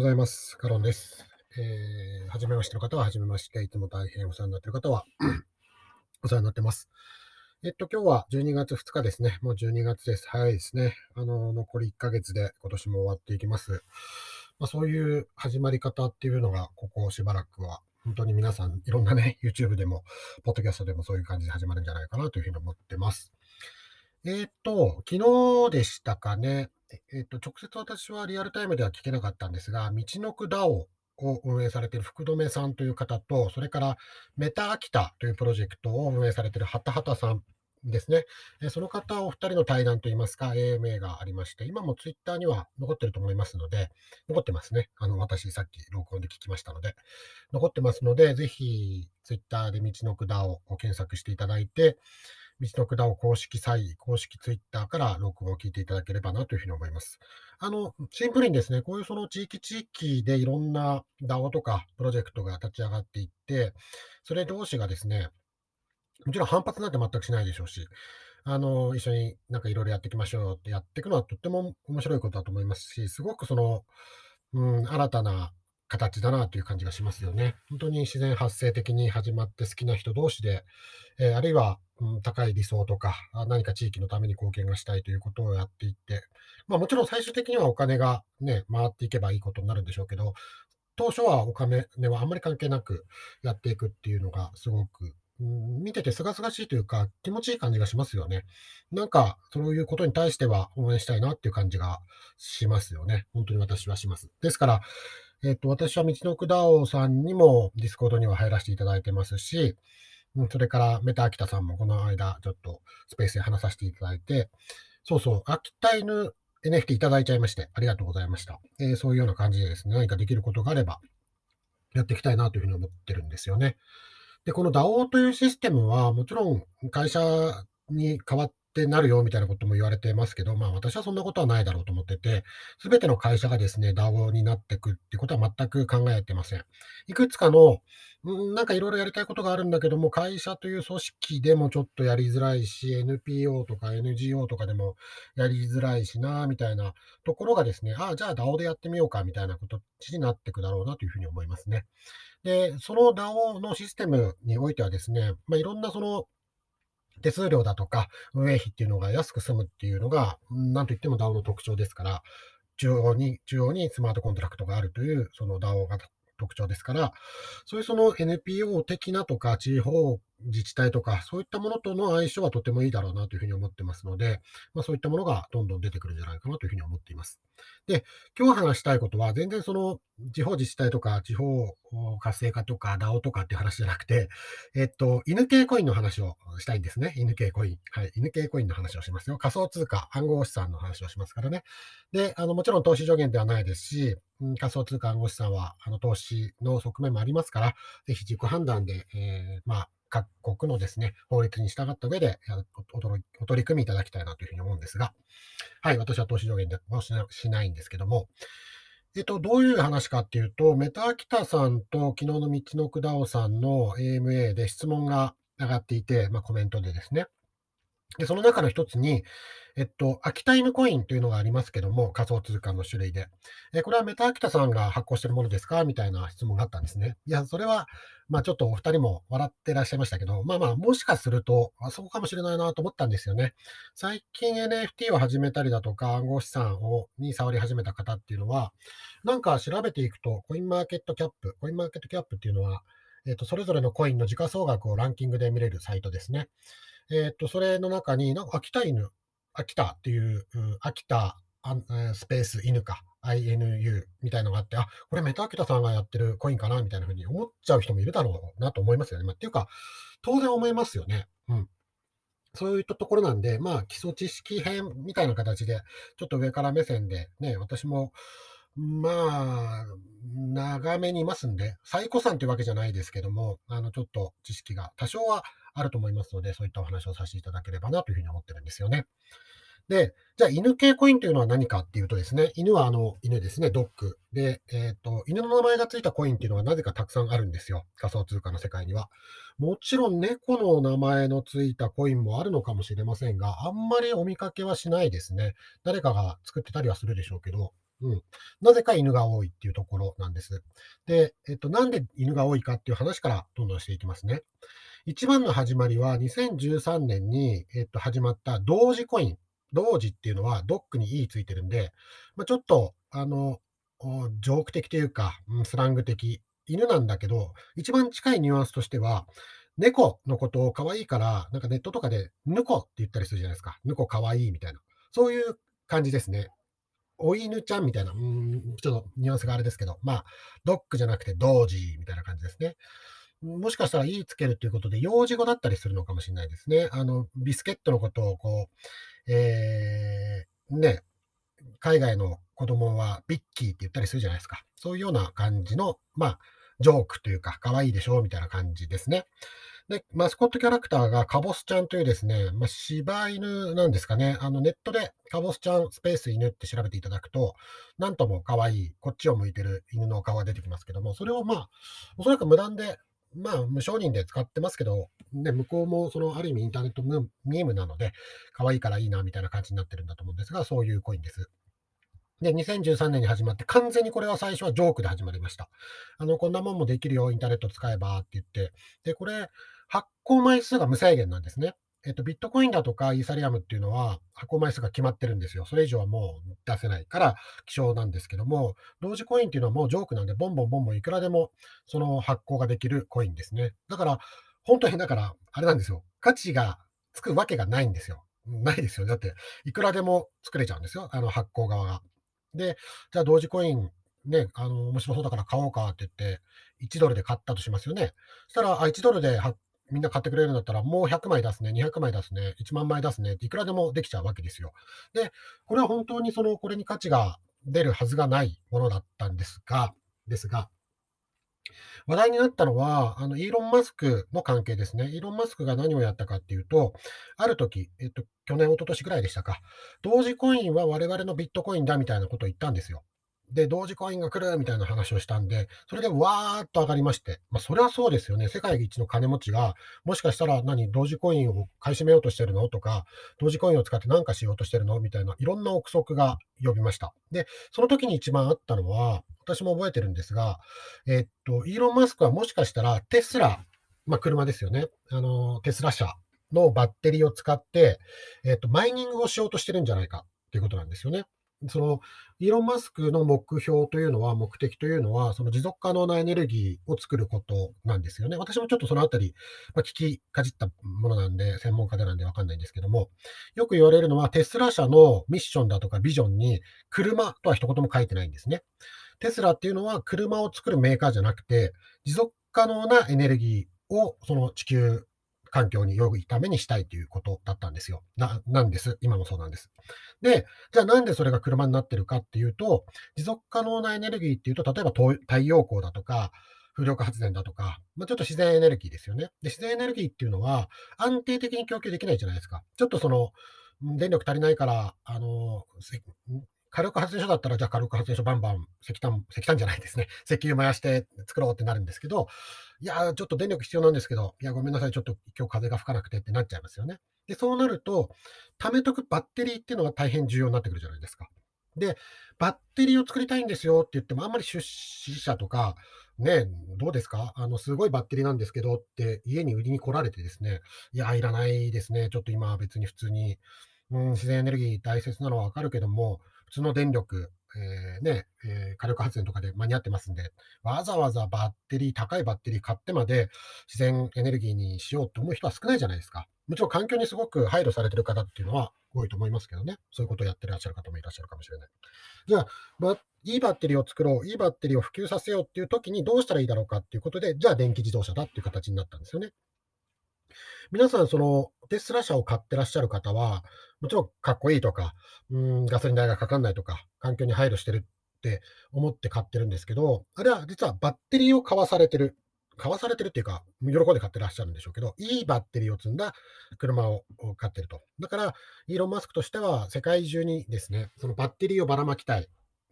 ございます。カロンです。えー、はじめましての方は、はじめまして。いつも大変お世話になっている方は お世話になってます。えっと、今日は12月2日ですね。もう12月です。早いですね。あの、残り1ヶ月で今年も終わっていきます。まあ、そういう始まり方っていうのが、ここしばらくは、本当に皆さん、いろんなね、YouTube でも、ポッドキャストでもそういう感じで始まるんじゃないかなというふうに思ってます。えっと、昨日でしたかね。えっと、直接私はリアルタイムでは聞けなかったんですが、道のく DAO を運営されている福留さんという方と、それからメタ秋田というプロジェクトを運営されているハタハタさんですね。その方お二人の対談といいますか、AMA がありまして、今もツイッターには残ってると思いますので、残ってますね。あの、私さっき録音で聞きましたので、残ってますので、ぜひツイッターで道のく DAO を検索していただいて、道のくだを公式サイ、公式ツイッターから録音を聞いていただければなというふうに思います。あの、シンプルにですね、こういうその地域地域でいろんな DAO とかプロジェクトが立ち上がっていって、それ同士がですね、もちろん反発なんて全くしないでしょうし、あの、一緒になんかいろいろやっていきましょうってやっていくのはとっても面白いことだと思いますし、すごくその、うん、新たな形だなという感じがしますよね。本当に自然発生的に始まって好きな人同士で、えー、あるいは、うん、高い理想とか、何か地域のために貢献がしたいということをやっていって、まあもちろん最終的にはお金がね、回っていけばいいことになるんでしょうけど、当初はお金はあんまり関係なくやっていくっていうのがすごくうん見ててすがすがしいというか、気持ちいい感じがしますよね。なんか、そういうことに対しては応援したいなっていう感じがしますよね。本当に私はします。ですから、えっ、と、私はみちのく DAOさんにもディスコードには入らせていただいてますし、それからメタ秋田さんもこの間ちょっとスペースで話させていただいて、そうそう、秋田犬 NFT いただいちゃいまして、ありがとうございました。えー、そういうような感じでですね、何かできることがあれば、やっていきたいなというふうに思ってるんですよね。で、この DAO というシステムは、もちろん会社に変わっってなるよみたいなことも言われてますけど、まあ私はそんなことはないだろうと思ってて、すべての会社がですね、DAO になっていくっていうことは全く考えてません。いくつかの、んなんかいろいろやりたいことがあるんだけども、会社という組織でもちょっとやりづらいし、NPO とか NGO とかでもやりづらいしな、みたいなところがですね、ああ、じゃあ DAO でやってみようか、みたいなことになっていくだろうなというふうに思いますね。で、その DAO のシステムにおいてはですね、まあ、いろんなその手数料だとか運営費っていうのが安く済むっていうのが、なんといっても DAO の特徴ですから、中央に、中央にスマートコントラクトがあるという、その DAO が特徴ですから、そういうその NPO 的なとか、地方自治体とか、そういったものとの相性はとてもいいだろうなというふうに思ってますので、まあ、そういったものがどんどん出てくるんじゃないかなというふうに思っています。で、今日話したいことは、全然その地方自治体とか、地方活性化とか、DAO とかっていう話じゃなくて、えっと、犬系コインの話をしたいんですね。犬系コイン。はい。犬系コインの話をしますよ。仮想通貨、暗号資産の話をしますからね。で、あの、もちろん投資上限ではないですし、仮想通貨暗号資産は、あの、投資の側面もありますから、ぜひ自己判断で、えー、まあ、各国のですね、法律に従った上でお取り組みいただきたいなというふうに思うんですが、はい、私は投資上限ではししないんですけども、えっと、どういう話かっていうと、メタアキタさんと昨日の道のくだおさんの AMA で質問が上がっていて、まあ、コメントでですね。で、その中の一つに、えっと、秋田犬コインというのがありますけども、仮想通貨の種類で。えこれはメタ秋田さんが発行してるものですか？みたいな質問があったんですね。いや、それは、まあちょっとお二人も笑ってらっしゃいましたけど、まあまあ、もしかすると、あそうかもしれないなと思ったんですよね。最近 NFT を始めたりだとか、暗号資産をに触り始めた方っていうのは、なんか調べていくと、コインマーケットキャップ、コインマーケットキャップっていうのは、えっと、それぞれのコインの時価総額をランキングで見れるサイトですね。えっと、それの中に、なんか秋田犬秋田っていう、秋田スペース犬か、INU みたいのがあって、あ、これメタ秋田さんがやってるコインかなみたいな風に思っちゃう人もいるだろうなと思いますよね。まあ、っていうか、当然思いますよね。うん。そういったところなんで、まあ、基礎知識編みたいな形で、ちょっと上から目線で、ね、私も、まあ、長めにいますんで、最古参というわけじゃないですけども、あの、ちょっと知識が多少はあると思いますので、そういったお話をさせていただければなというふうに思ってるんですよね。で、じゃあ犬系コインというのは何かっていうとですね、犬はあの犬ですね、ドッグ。で、えっ、と、犬の名前がついたコインっていうのはなぜかたくさんあるんですよ。仮想通貨の世界には。もちろん猫の名前のついたコインもあるのかもしれませんが、あんまりお見かけはしないですね。誰かが作ってたりはするでしょうけど、うん。なぜか犬が多いっていうところなんです。で、えっと、なんで犬が多いかっていう話からどんどんしていきますね。一番の始まりは2013年に、えっと、始まった同時コイン。同時っていうのはドックに E ついてるんで、まあ、ちょっと、あの、ジョーク的というか、スラング的、犬なんだけど、一番近いニュアンスとしては、猫のことを可愛いから、なんかネットとかで、ぬこって言ったりするじゃないですか。ぬこ可愛いみたいな。そういう感じですね。お犬ちゃんみたいな、うん、ちょっとニュアンスがあれですけど、まあ、ドッグじゃなくてドージーみたいな感じですね。もしかしたら、いいつけるということで、幼児語だったりするのかもしれないですね。あの、ビスケットのことを、こう、えー、ね、海外の子供はビッキーって言ったりするじゃないですか。そういうような感じの、まあ、ジョークというか、可愛いでしょみたいな感じですね。で、マスコットキャラクターがカボスちゃんというですね、まあ、柴犬なんですかね。あの、ネットでカボスちゃんスペース犬って調べていただくと、なんとも可愛い、こっちを向いてる犬の顔が出てきますけども、それをまあ、おそらく無断で、まあ、無承認で使ってますけど、ね、向こうも、その、ある意味インターネットミームなので、可愛いからいいな、みたいな感じになってるんだと思うんですが、そういうコインです。で、2013年に始まって、完全にこれは最初はジョークで始まりました。あの、こんなもんもできるよ、インターネット使えばって言って。で、これ、発行枚数が無制限なんですね。えっと、ビットコインだとかイーサリアムっていうのは発行枚数が決まってるんですよ。それ以上はもう出せないから希少なんですけども、同時コインっていうのはもうジョークなんで、ボンボンボンボンいくらでもその発行ができるコインですね。だから、本当にだから、あれなんですよ。価値がつくわけがないんですよ。ないですよ。だって、いくらでも作れちゃうんですよ。あの発行側が。で、じゃあ同時コインね、あの、面白そうだから買おうかって言って、1ドルで買ったとしますよね。そしたら、あ、1ドルで発みんな買ってくれるんだったら、もう100枚出すね、200枚出すね、1万枚出すねっていくらでもできちゃうわけですよ。で、これは本当にその、これに価値が出るはずがないものだったんですが、ですが、話題になったのは、あの、イーロン・マスクの関係ですね。イーロン・マスクが何をやったかっていうと、ある時、えっと、去年、一昨年ぐらいでしたか、同時コインは我々のビットコインだみたいなことを言ったんですよ。で、同時コインが来るみたいな話をしたんで、それでわーっと上がりまして、まあ、それはそうですよね。世界一の金持ちが、もしかしたら何、同時コインを買い占めようとしてるのとか、同時コインを使って何かしようとしてるのみたいな、いろんな憶測が呼びました。で、その時に一番あったのは、私も覚えてるんですが、えっと、イーロン・マスクはもしかしたらテスラ、まあ、車ですよね。あの、テスラ社のバッテリーを使って、えっと、マイニングをしようとしてるんじゃないかっていうことなんですよね。その、イーロン・マスクの目標というのは、目的というのは、その持続可能なエネルギーを作ることなんですよね。私もちょっとそのあたり、まあ、聞きかじったものなんで、専門家でなんでわかんないんですけども、よく言われるのは、テスラ社のミッションだとかビジョンに、車とは一言も書いてないんですね。テスラっていうのは、車を作るメーカーじゃなくて、持続可能なエネルギーを、その地球環境に良いためにしたいということだったんですよ。な、なんです。今もそうなんです。で、じゃあなんでそれが車になってるかっていうと、持続可能なエネルギーっていうと、例えば太陽光だとか、風力発電だとか、まあ、ちょっと自然エネルギーですよね。で、自然エネルギーっていうのは安定的に供給できないじゃないですか。ちょっとその、電力足りないから、あの、火力発電所だったら、じゃあ火力発電所バンバン石炭、石炭じゃないですね。石油燃やして作ろうってなるんですけど、いや、ちょっと電力必要なんですけど、いや、ごめんなさい、ちょっと今日風が吹かなくてってなっちゃいますよね。で、そうなると、貯めとくバッテリーっていうのが大変重要になってくるじゃないですか。で、バッテリーを作りたいんですよって言っても、あんまり出資者とか、ね、どうですか？あの、すごいバッテリーなんですけどって家に売りに来られてですね、いや、いらないですね。ちょっと今別に普通に、うん、自然エネルギー大切なのはわかるけども、普通の電力、えー、ね、えー、火力発電とかで間に合ってますんで、わざわざバッテリー、高いバッテリー買ってまで自然エネルギーにしようと思う人は少ないじゃないですか。もちろん環境にすごく配慮されてる方っていうのは多いと思いますけどね。そういうことをやってらっしゃる方もいらっしゃるかもしれない。じゃあ、まいいバッテリーを作ろう、いいバッテリーを普及させようっていう時にどうしたらいいだろうかっていうことで、じゃあ電気自動車だっていう形になったんですよね。皆さん、そのテスラ車を買ってらっしゃる方は、もちろんかっこいいとか、うん、ガソリン代がかかんないとか、環境に配慮してるって思って買ってるんですけど、あれは実はバッテリーを買わされてる買わされてるっていうか、喜んで買ってらっしゃるんでしょうけど、いいバッテリーを積んだ車を買ってると。だから、イーロン・マスクとしては、世界中にですね、そのバッテリーをばらまきたい。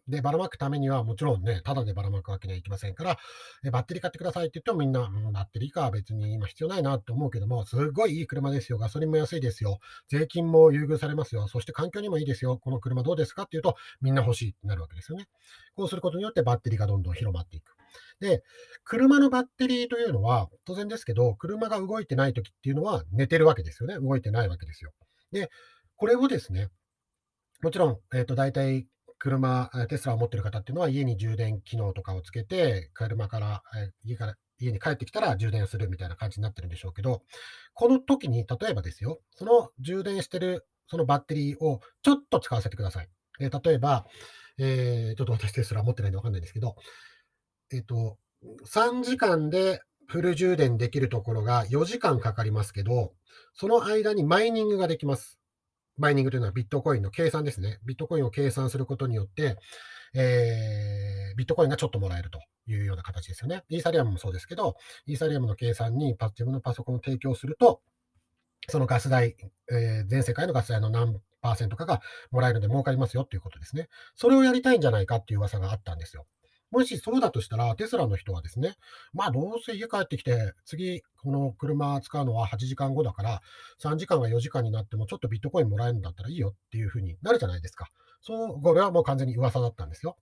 で、ばらまくためにはもちろんね、ただでばらまくわけにはいきませんから、えバッテリー買ってくださいって言ってもみんな、うん、バッテリーか別に今必要ないなって思うけども、すごいいい車ですよ。ガソリンも安いですよ。税金も優遇されますよ。そして環境にもいいですよ。この車どうですかっていうと、みんな欲しいってなるわけですよね。こうすることによってバッテリーがどんどん広まっていく。で、車のバッテリーというのは、当然ですけど、車が動いてない時っていうのは寝てるわけですよね。動いてないわけですよ。で、これをですね、もちろん、えっ、ー、と、大体車、テスラを持ってる方っていうのは家に充電機能とかをつけて、車から、家から、家に帰ってきたら充電するみたいな感じになってるんでしょうけど、この時に、例えばですよ、その充電してるそのバッテリーをちょっと使わせてください。え例えば、えー、ちょっと私テスラ持ってないんでわかんないんですけど、えっ、ー、と、3時間でフル充電できるところが4時間かかりますけど、その間にマイニングができます。マイニングというのはビットコインの計算ですね。ビットコインを計算することによって、えー、ビットコインがちょっともらえるというような形ですよね。イーサリアムもそうですけど、イーサリアムの計算にパ自分のパソコンを提供すると、そのガス代、えー、全世界のガス代の何パーセントかがもらえるので儲かりますよっていうことですね。それをやりたいんじゃないかっていう噂があったんですよ。もしそうだとしたら、テスラの人はですね、まあどうせ家帰ってきて、次、この車使うのは8時間後だから、3時間が4時間になってもちょっとビットコインもらえるんだったらいいよっていうふうになるじゃないですか。そう、これはもう完全に噂だったんですよ。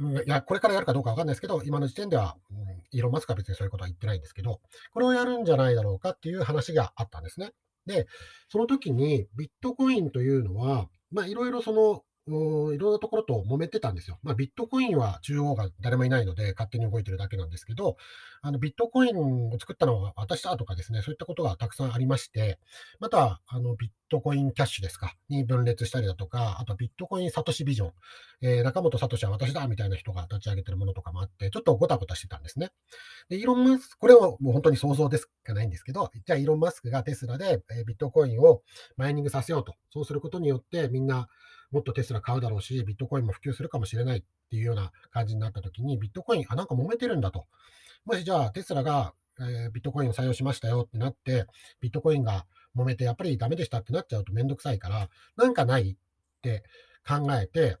いや、これからやるかどうかわかんないですけど、今の時点では、うん、イーロン・マスクは別にそういうことは言ってないんですけど、これをやるんじゃないだろうかっていう話があったんですね。で、その時にビットコインというのは、まあいろいろそのいろんなところと揉めてたんですよ。まあ、ビットコインは中央が誰もいないので勝手に動いてるだけなんですけど、あのビットコインを作ったのは私だとかですね、そういったことがたくさんありまして、また、あのビットコインキャッシュですか、に分裂したりだとか、あとビットコインサトシビジョン、えー、中本聡は私だみたいな人が立ち上げてるものとかもあって、ちょっとごたごたしてたんですね。で、イーロン・マスク、これはもう本当に想像ですかないんですけど、じゃあイーロン・マスクがテスラでビットコインをマイニングさせようと。そうすることによってみんなもっとテスラ買うだろうし、ビットコインも普及するかもしれないっていうような感じになったときに、ビットコイン、あ、なんか揉めてるんだと。もしじゃあテスラが、えー、ビットコインを採用しましたよってなって、ビットコインが揉めてやっぱりダメでしたってなっちゃうとめんどくさいから、なんかないって考えて、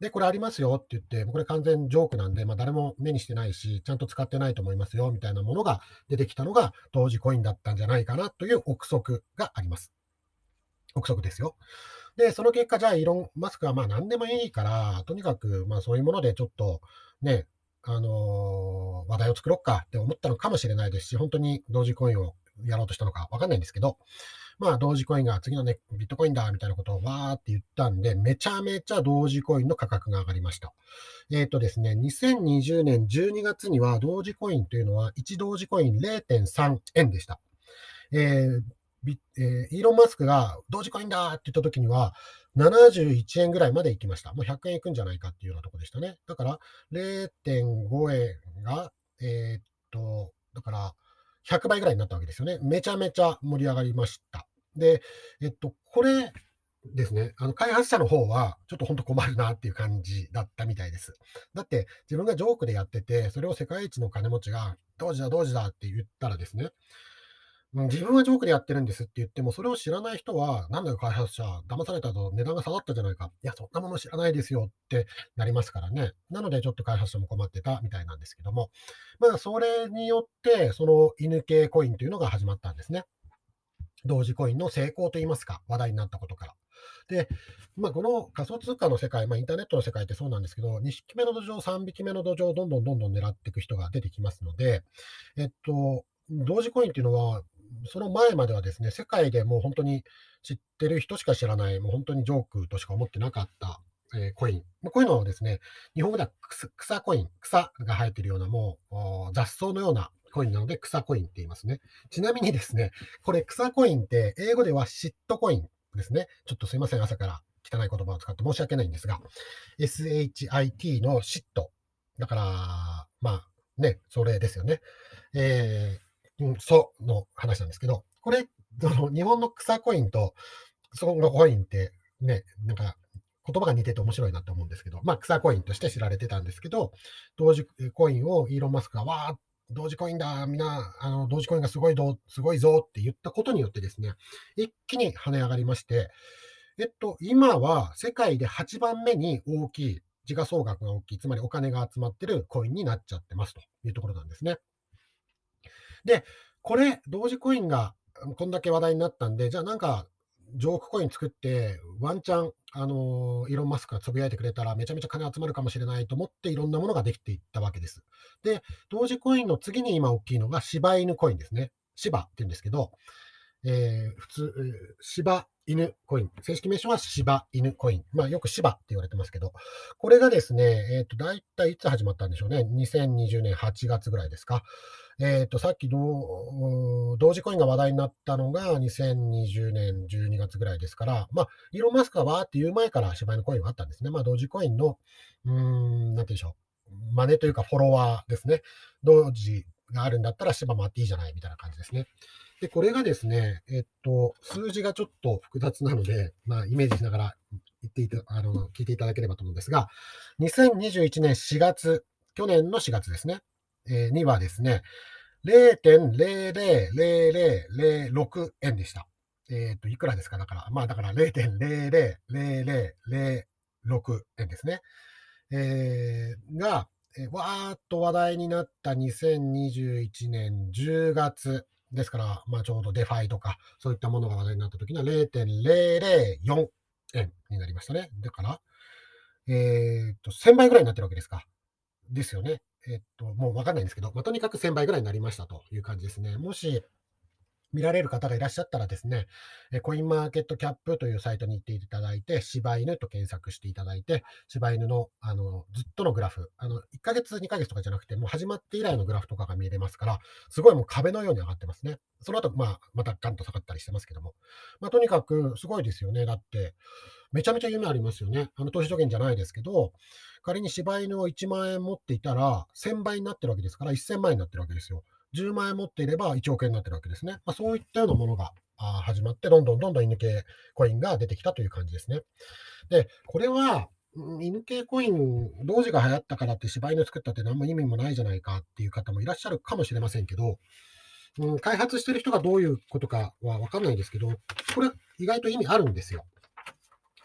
で、これありますよって言って、これ完全ジョークなんで、まあ、誰も目にしてないし、ちゃんと使ってないと思いますよみたいなものが出てきたのが、同時コインだったんじゃないかなという憶測があります。憶測ですよ。で、その結果、じゃあ、イーロン・マスクはまあ何でもいいから、とにかくまあそういうものでちょっとね、あのー、話題を作ろうかって思ったのかもしれないですし、本当に同時コインをやろうとしたのかわかんないんですけど、まあ同時コインが次のね、ビットコインだみたいなことをわーって言ったんで、めちゃめちゃ同時コインの価格が上がりました。えっ、ー、とですね、2020年12月には同時コインというのは1同時コイン0.3円でした。えー、えー、イーロン・マスクが同時コインだって言った時には、71円ぐらいまで行きました。もう100円いくんじゃないかっていうようなとこでしたね。だから0.5円が、えー、っと、だから100倍ぐらいになったわけですよね。めちゃめちゃ盛り上がりました。で、えっと、これですね、あの開発者の方は、ちょっと本当困るなっていう感じだったみたいです。だって、自分がジョークでやってて、それを世界一の金持ちが、同時だ、同時だって言ったらですね、自分はジョークでやってるんですって言っても、それを知らない人は、なんだよ開発者、騙されたと値段が下がったじゃないか。いや、そんなもの知らないですよってなりますからね。なので、ちょっと開発者も困ってたみたいなんですけども、まあ、それによって、その犬系コインというのが始まったんですね。同時コインの成功といいますか、話題になったことから。で、まあ、この仮想通貨の世界、まあ、インターネットの世界ってそうなんですけど、2匹目の土壌、3匹目の土壌をどんどんどんどん狙っていく人が出てきますので、えっと、同時コインっていうのは、その前まではですね、世界でもう本当に知ってる人しか知らない、もう本当にジョークとしか思ってなかった、えー、コイン。こういうのをですね、日本語では草コイン、草が生えてるようなもう雑草のようなコインなので草コインって言いますね。ちなみにですね、これ草コインって英語ではシットコインですね。ちょっとすいません、朝から汚い言葉を使って申し訳ないんですが、SHIT のシット。だから、まあね、それですよね。えーうん、その話なんですけど、これ、その日本の草コインとそのコインってね、なんか言葉が似てて面白いなと思うんですけど、まあ草コインとして知られてたんですけど、同時コインをイーロン・マスクがわー同時コインだ、みんな、あの、同時コインがすごいど、すごいぞって言ったことによってですね、一気に跳ね上がりまして、えっと、今は世界で8番目に大きい、時価総額が大きい、つまりお金が集まってるコインになっちゃってますというところなんですね。で、これ、同時コインがこんだけ話題になったんで、じゃあなんか、ジョークコイン作って、ワンチャン、あのイーロン・マスクがつぶやいてくれたら、めちゃめちゃ金集まるかもしれないと思って、いろんなものができていったわけです。で、同時コインの次に今大きいのが、柴犬コインですね。柴って言うんですけど、えー、普通、柴犬コイン。正式名称は柴犬コイン。まあ、よく柴って言われてますけど、これがですね、えっ、ー、と、だいたいつ始まったんでしょうね。2020年8月ぐらいですか。えっ、ー、と、さっき同時コインが話題になったのが2020年12月ぐらいですから、まあ、イーロン・マスクがわーって言う前から柴犬コインはあったんですね。まあ、同時コインの、うん、なんて言うんでしょう。真似というかフォロワーですね。同時があるんだったら柴もあっていいじゃないみたいな感じですね。で、これがですね、えっと、数字がちょっと複雑なので、まあ、イメージしながら言っていた、あの、聞いていただければと思うんですが、2021年4月、去年の4月ですね、えー、にはですね、0.000006円でした。えっ、と、いくらですか？だから、まあだから0.000006円ですね。えー、が、えー、わーっと話題になった2021年10月ですから、まあ、ちょうどデファイとか、そういったものが話題になった時には0.004円になりましたね。だから、えっと、1000倍ぐらいになってるわけですか。ですよね。えっと、もうわかんないんですけど、まあ、とにかく1000倍ぐらいになりましたという感じですね。もし、見られる方がいらっしゃったらですね、コインマーケットキャップというサイトに行っていただいて、柴犬と検索していただいて、柴犬のあのずっとのグラフ、あの1ヶ月、2ヶ月とかじゃなくて、もう始まって以来のグラフとかが見れますから、すごいもう壁のように上がってますね。その後、まあ、またガンと下がったりしてますけども。まあ、とにかくすごいですよね。だって、めちゃめちゃ夢ありますよね。あの投資助言じゃないですけど、仮に柴犬を1万円持っていたら、1000倍になってるわけですから、1000万円になってるわけですよ。10万円持っていれば1億円になってるわけですね。まあ、そういったようなものが始まって、どんどんどんどん犬系コインが出てきたという感じですね。で、これは、犬系コイン、同時が流行ったからって柴犬作ったって何も意味もないじゃないかっていう方もいらっしゃるかもしれませんけど、うん、開発してる人がどういうことかはわかんないんですけど、これ意外と意味あるんですよ。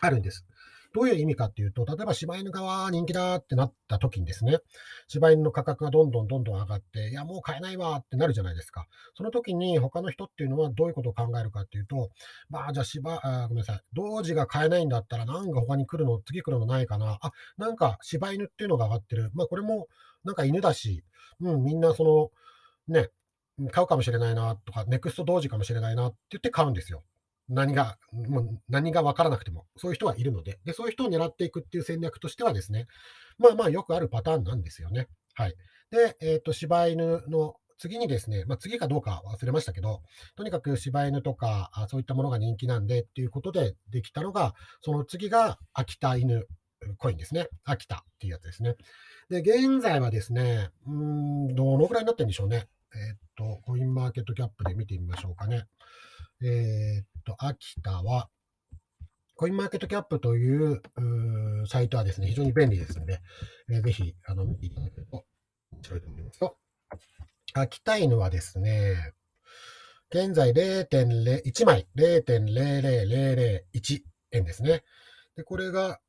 あるんです。どういう意味かっていうと、例えば柴犬側人気だってなった時にですね、柴犬の価格がどんどんどんどん上がって、いや、もう買えないわってなるじゃないですか。その時に他の人っていうのはどういうことを考えるかっていうと、まあ、じゃあ柴、あごめんなさい、同時が買えないんだったら、なんか他に来るの、次来るのないかな。あ、なんか柴犬っていうのが上がってる。まあ、これもなんか犬だし、うん、みんなその、ね、買うかもしれないなとか、ネクスト同時かもしれないなって言って買うんですよ。何が、もう何が分からなくても、そういう人はいるのでで、そういう人を狙っていくっていう戦略としてはですね、まあまあよくあるパターンなんですよね。はい。で、えっ、ー、と、柴犬の次にですね、まあ、次かどうか忘れましたけど、とにかく柴犬とか、あそういったものが人気なんでっていうことでできたのが、その次が秋田犬コインですね。秋田っていうやつですね。で、現在はですね、うん、どのぐらいになってるんでしょうね。えっ、と、コインマーケットキャップで見てみましょうかね。えっ、と、秋田は、コインマーケットキャップというサイトはですね、非常に便利ですので、えー、ぜひ、あの、見ていただけると面白いと思いますと。秋田犬はですね、現在0.0、1枚0.00001円ですね。で、これが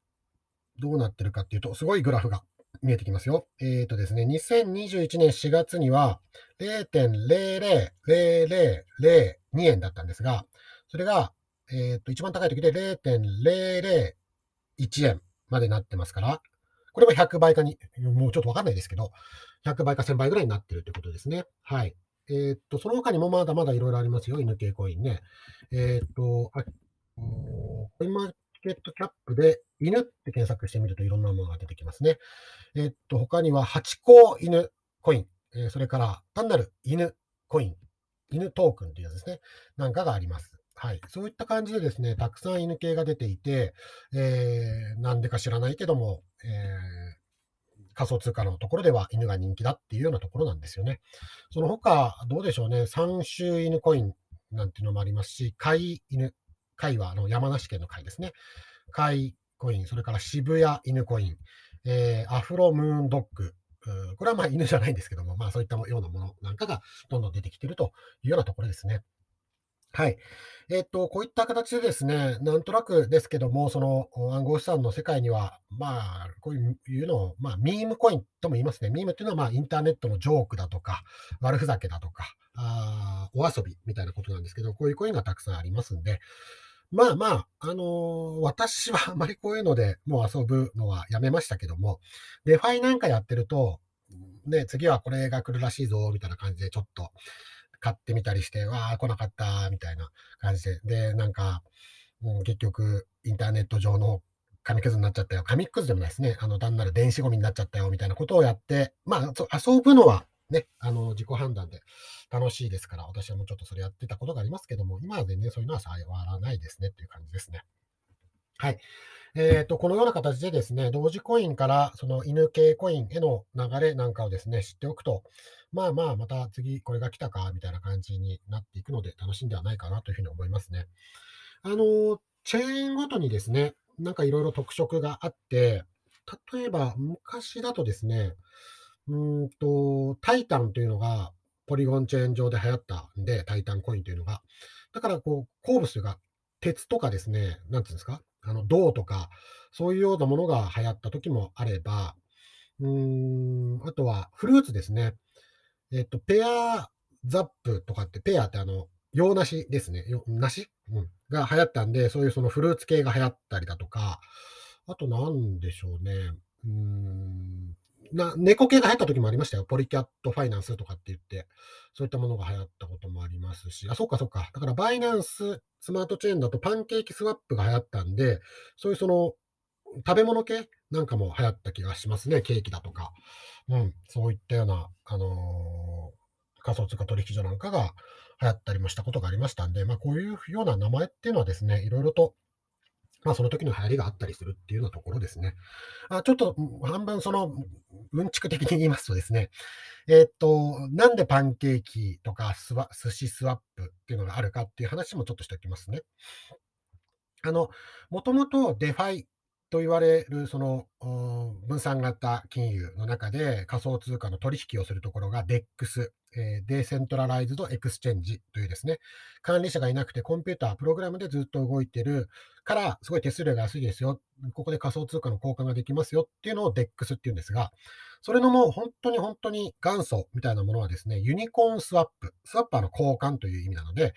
どうなってるかっていうと、すごいグラフが見えてきますよ。えっ、ー、とですね、2021年4月には0.00002円だったんですが、それが、えっ、と、一番高い時で0.001円までなってますから、これは100倍かに、もうちょっとわかんないですけど、100倍か1000倍ぐらいになってるということですね。はい。えっ、と、その他にもまだまだいろいろありますよ。犬系コインね。えっ、と、あコインマーケットキャップで犬って検索してみるといろんなものが出てきますね。えっと、他には、八甲犬コイン、え、それから単なる犬コイン、犬トークンというやつですね、なんかがあります。はい。そういった感じでですね、たくさん犬系が出ていて、えー、なんでか知らないけども、えー、仮想通貨のところでは犬が人気だっていうようなところなんですよね。その他、どうでしょうね、三種犬コインなんていうのもありますし、貝犬、貝はあの山梨県の貝ですね。貝コイン、それから渋谷犬コイン、えー、アフロムーンドッグ、これはまあ犬じゃないんですけども、まあそういったようなものなんかがどんどん出てきているというようなところですね。はい。えっと、こういった形でですね、なんとなくですけども、その暗号資産の世界には、まあ、こういうのを、まあ、ミームコインとも言いますね。ミームっていうのは、まあ、インターネットのジョークだとか、悪ふざけだとか、あお遊びみたいなことなんですけど、こういうコインがたくさんありますんで、まあまあ、あのー、私はあまりこういうのでもう遊ぶのはやめましたけども、デファイなんかやってると、ね、次はこれが来るらしいぞ、みたいな感じでちょっと買ってみたりして、わあ、来なかった、みたいな感じで。で、なんか、うん、結局、インターネット上の紙くずになっちゃったよ。紙くずでもないですね。あの、単なる電子ゴミになっちゃったよ、みたいなことをやって、まあ、遊ぶのはね、あの、自己判断で楽しいですから、私はもうちょっとそれやってたことがありますけども、今は全然そういうのは触らないですねっていう感じですね。はい。えっ、ー、と、このような形でですね、同時コインからその犬系コインへの流れなんかをですね、知っておくと、まあまあ、また次これが来たか、みたいな感じになっていくので、楽しんではないかなというふうに思いますね。あの、チェーンごとにですね、なんかいろいろ特色があって、例えば昔だとですね、うんと、タイタンというのが、ポリゴンチェーン上で流行ったんで、タイタンコインというのが。だから、こう、鉱物が鉄とかですね、なんていうんですか、あの、銅とか、そういうようなものが流行った時もあれば、うーん、あとはフルーツですね。えっと、ペアザップとかって、ペアってあの、洋梨ですね。梨、うん、が流行ったんで、そういうそのフルーツ系が流行ったりだとか、あと何でしょうね。うーん、な、猫系が流行った時もありましたよ。ポリキャットファイナンスとかって言って、そういったものが流行ったこともありますし、あ、そっかそっか。だからバイナンススマートチェーンだとパンケーキスワップが流行ったんで、そういうその、食べ物系なんかも流行った気がしますね。ケーキだとか。うん、そういったような、あのー、仮想通貨取引所なんかが流行ったりもしたことがありましたんで、まあこういうような名前っていうのはですね、いろいろとまあ、その時の流行りがあったりするっていうようなところですね。あちょっと半分その、うんちく的に言いますとですね、えー、っと、なんでパンケーキとかスワ寿司スワップっていうのがあるかっていう話もちょっとしておきますね。あの、もともとデファイと言われるその分散型金融の中で仮想通貨の取引をするところが DEX、え、 decentralized exchange というですね、管理者がいなくてコンピューター、プログラムでずっと動いてるから、すごい手数料が安いですよ。ここで仮想通貨の交換ができますよっていうのを DEX っていうんですが、それのもう本当に本当に元祖みたいなものはですね、ユニコーンスワップ。スワッパーの交換という意味なので、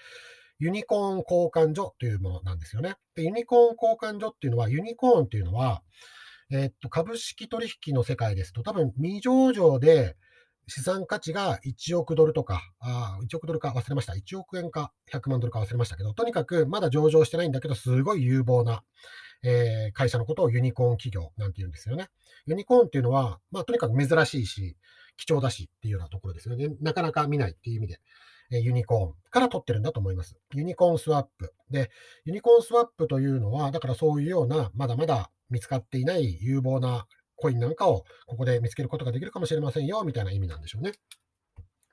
ユニコーン交換所というものなんですよね。で、ユニコーン交換所っていうのは、ユニコーンっていうのは、えー、っと、株式取引の世界ですと、多分未上場で資産価値が1億ドルとか、あ1億ドルか忘れました。1億円か100万ドルか忘れましたけど、とにかくまだ上場してないんだけど、すごい有望な、えー、会社のことをユニコーン企業なんて言うんですよね。ユニコーンっていうのは、まあ、とにかく珍しいし、貴重だしっていうようなところですよね。なかなか見ないっていう意味で。ユニコーンから取ってるんだと思います。ユニコーンスワップ。で、ユニコーンスワップというのは、だからそういうような、まだまだ見つかっていない有望なコインなんかをここで見つけることができるかもしれませんよ、みたいな意味なんでしょうね。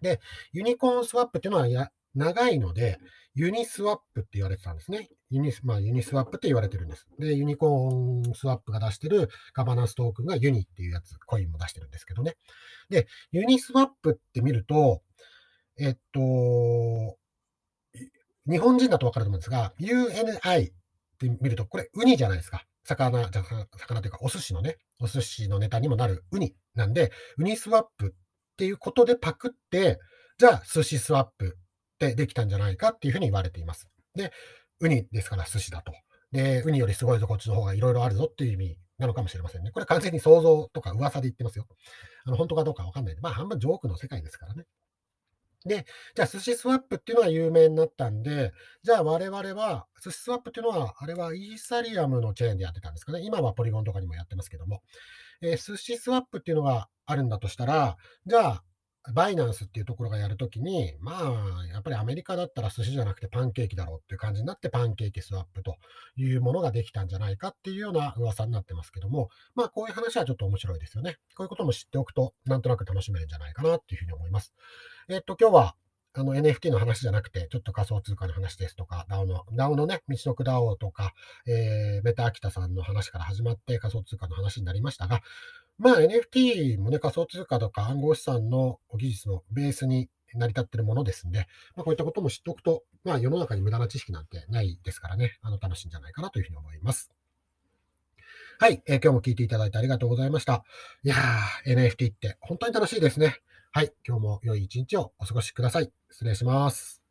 で、ユニコーンスワップっていうのはや長いので、ユニスワップって言われてたんですね。ユニス,、まあ、ユニスワップって言われてるんです。で、ユニコーンスワップが出してるガバナンストークンがユニっていうやつ、コインも出してるんですけどね。で、ユニスワップって見ると、えっと、日本人だとわかると思うんですが、UNI って見ると、これ、ウニじゃないですか。魚、じゃ魚というか、お寿司のね、お寿司のネタにもなるウニなんで、ウニスワップっていうことでパクって、じゃあ、寿司スワップってできたんじゃないかっていうふうに言われています。で、ウニですから寿司だと。で、ウニよりすごいぞ、こっちの方がいろいろあるぞっていう意味なのかもしれませんね。これ完全に想像とか噂で言ってますよ。あの、本当かどうかわかんないで。まあ、半分ジョークの世界ですからね。で、じゃあ、寿司スワップっていうのは有名になったんで、じゃあ我々は、寿司スワップっていうのは、あれはイーサリアムのチェーンでやってたんですかね。今はポリゴンとかにもやってますけども。えー、寿司スワップっていうのがあるんだとしたら、じゃあ、バイナンスっていうところがやるときに、まあ、やっぱりアメリカだったら寿司じゃなくてパンケーキだろうっていう感じになって、パンケーキスワップというものができたんじゃないかっていうような噂になってますけども、まあ、こういう話はちょっと面白いですよね。こういうことも知っておくと、なんとなく楽しめるんじゃないかなっていうふうに思います。えっと、今日は、あの NFT の話じゃなくて、ちょっと仮想通貨の話ですとか、DAO の、DAO のね、道のく DAO とか、えー、メタアキタさんの話から始まって仮想通貨の話になりましたが、まあ NFT もね、仮想通貨とか暗号資産の技術のベースに成り立ってるものですんで、まあ、こういったことも知っておくと、まあ世の中に無駄な知識なんてないですからね、あの楽しいんじゃないかなというふうに思います。はい、えー、今日も聞いていただいてありがとうございました。いやー、NFT って本当に楽しいですね。はい、今日も良い一日をお過ごしください。失礼します。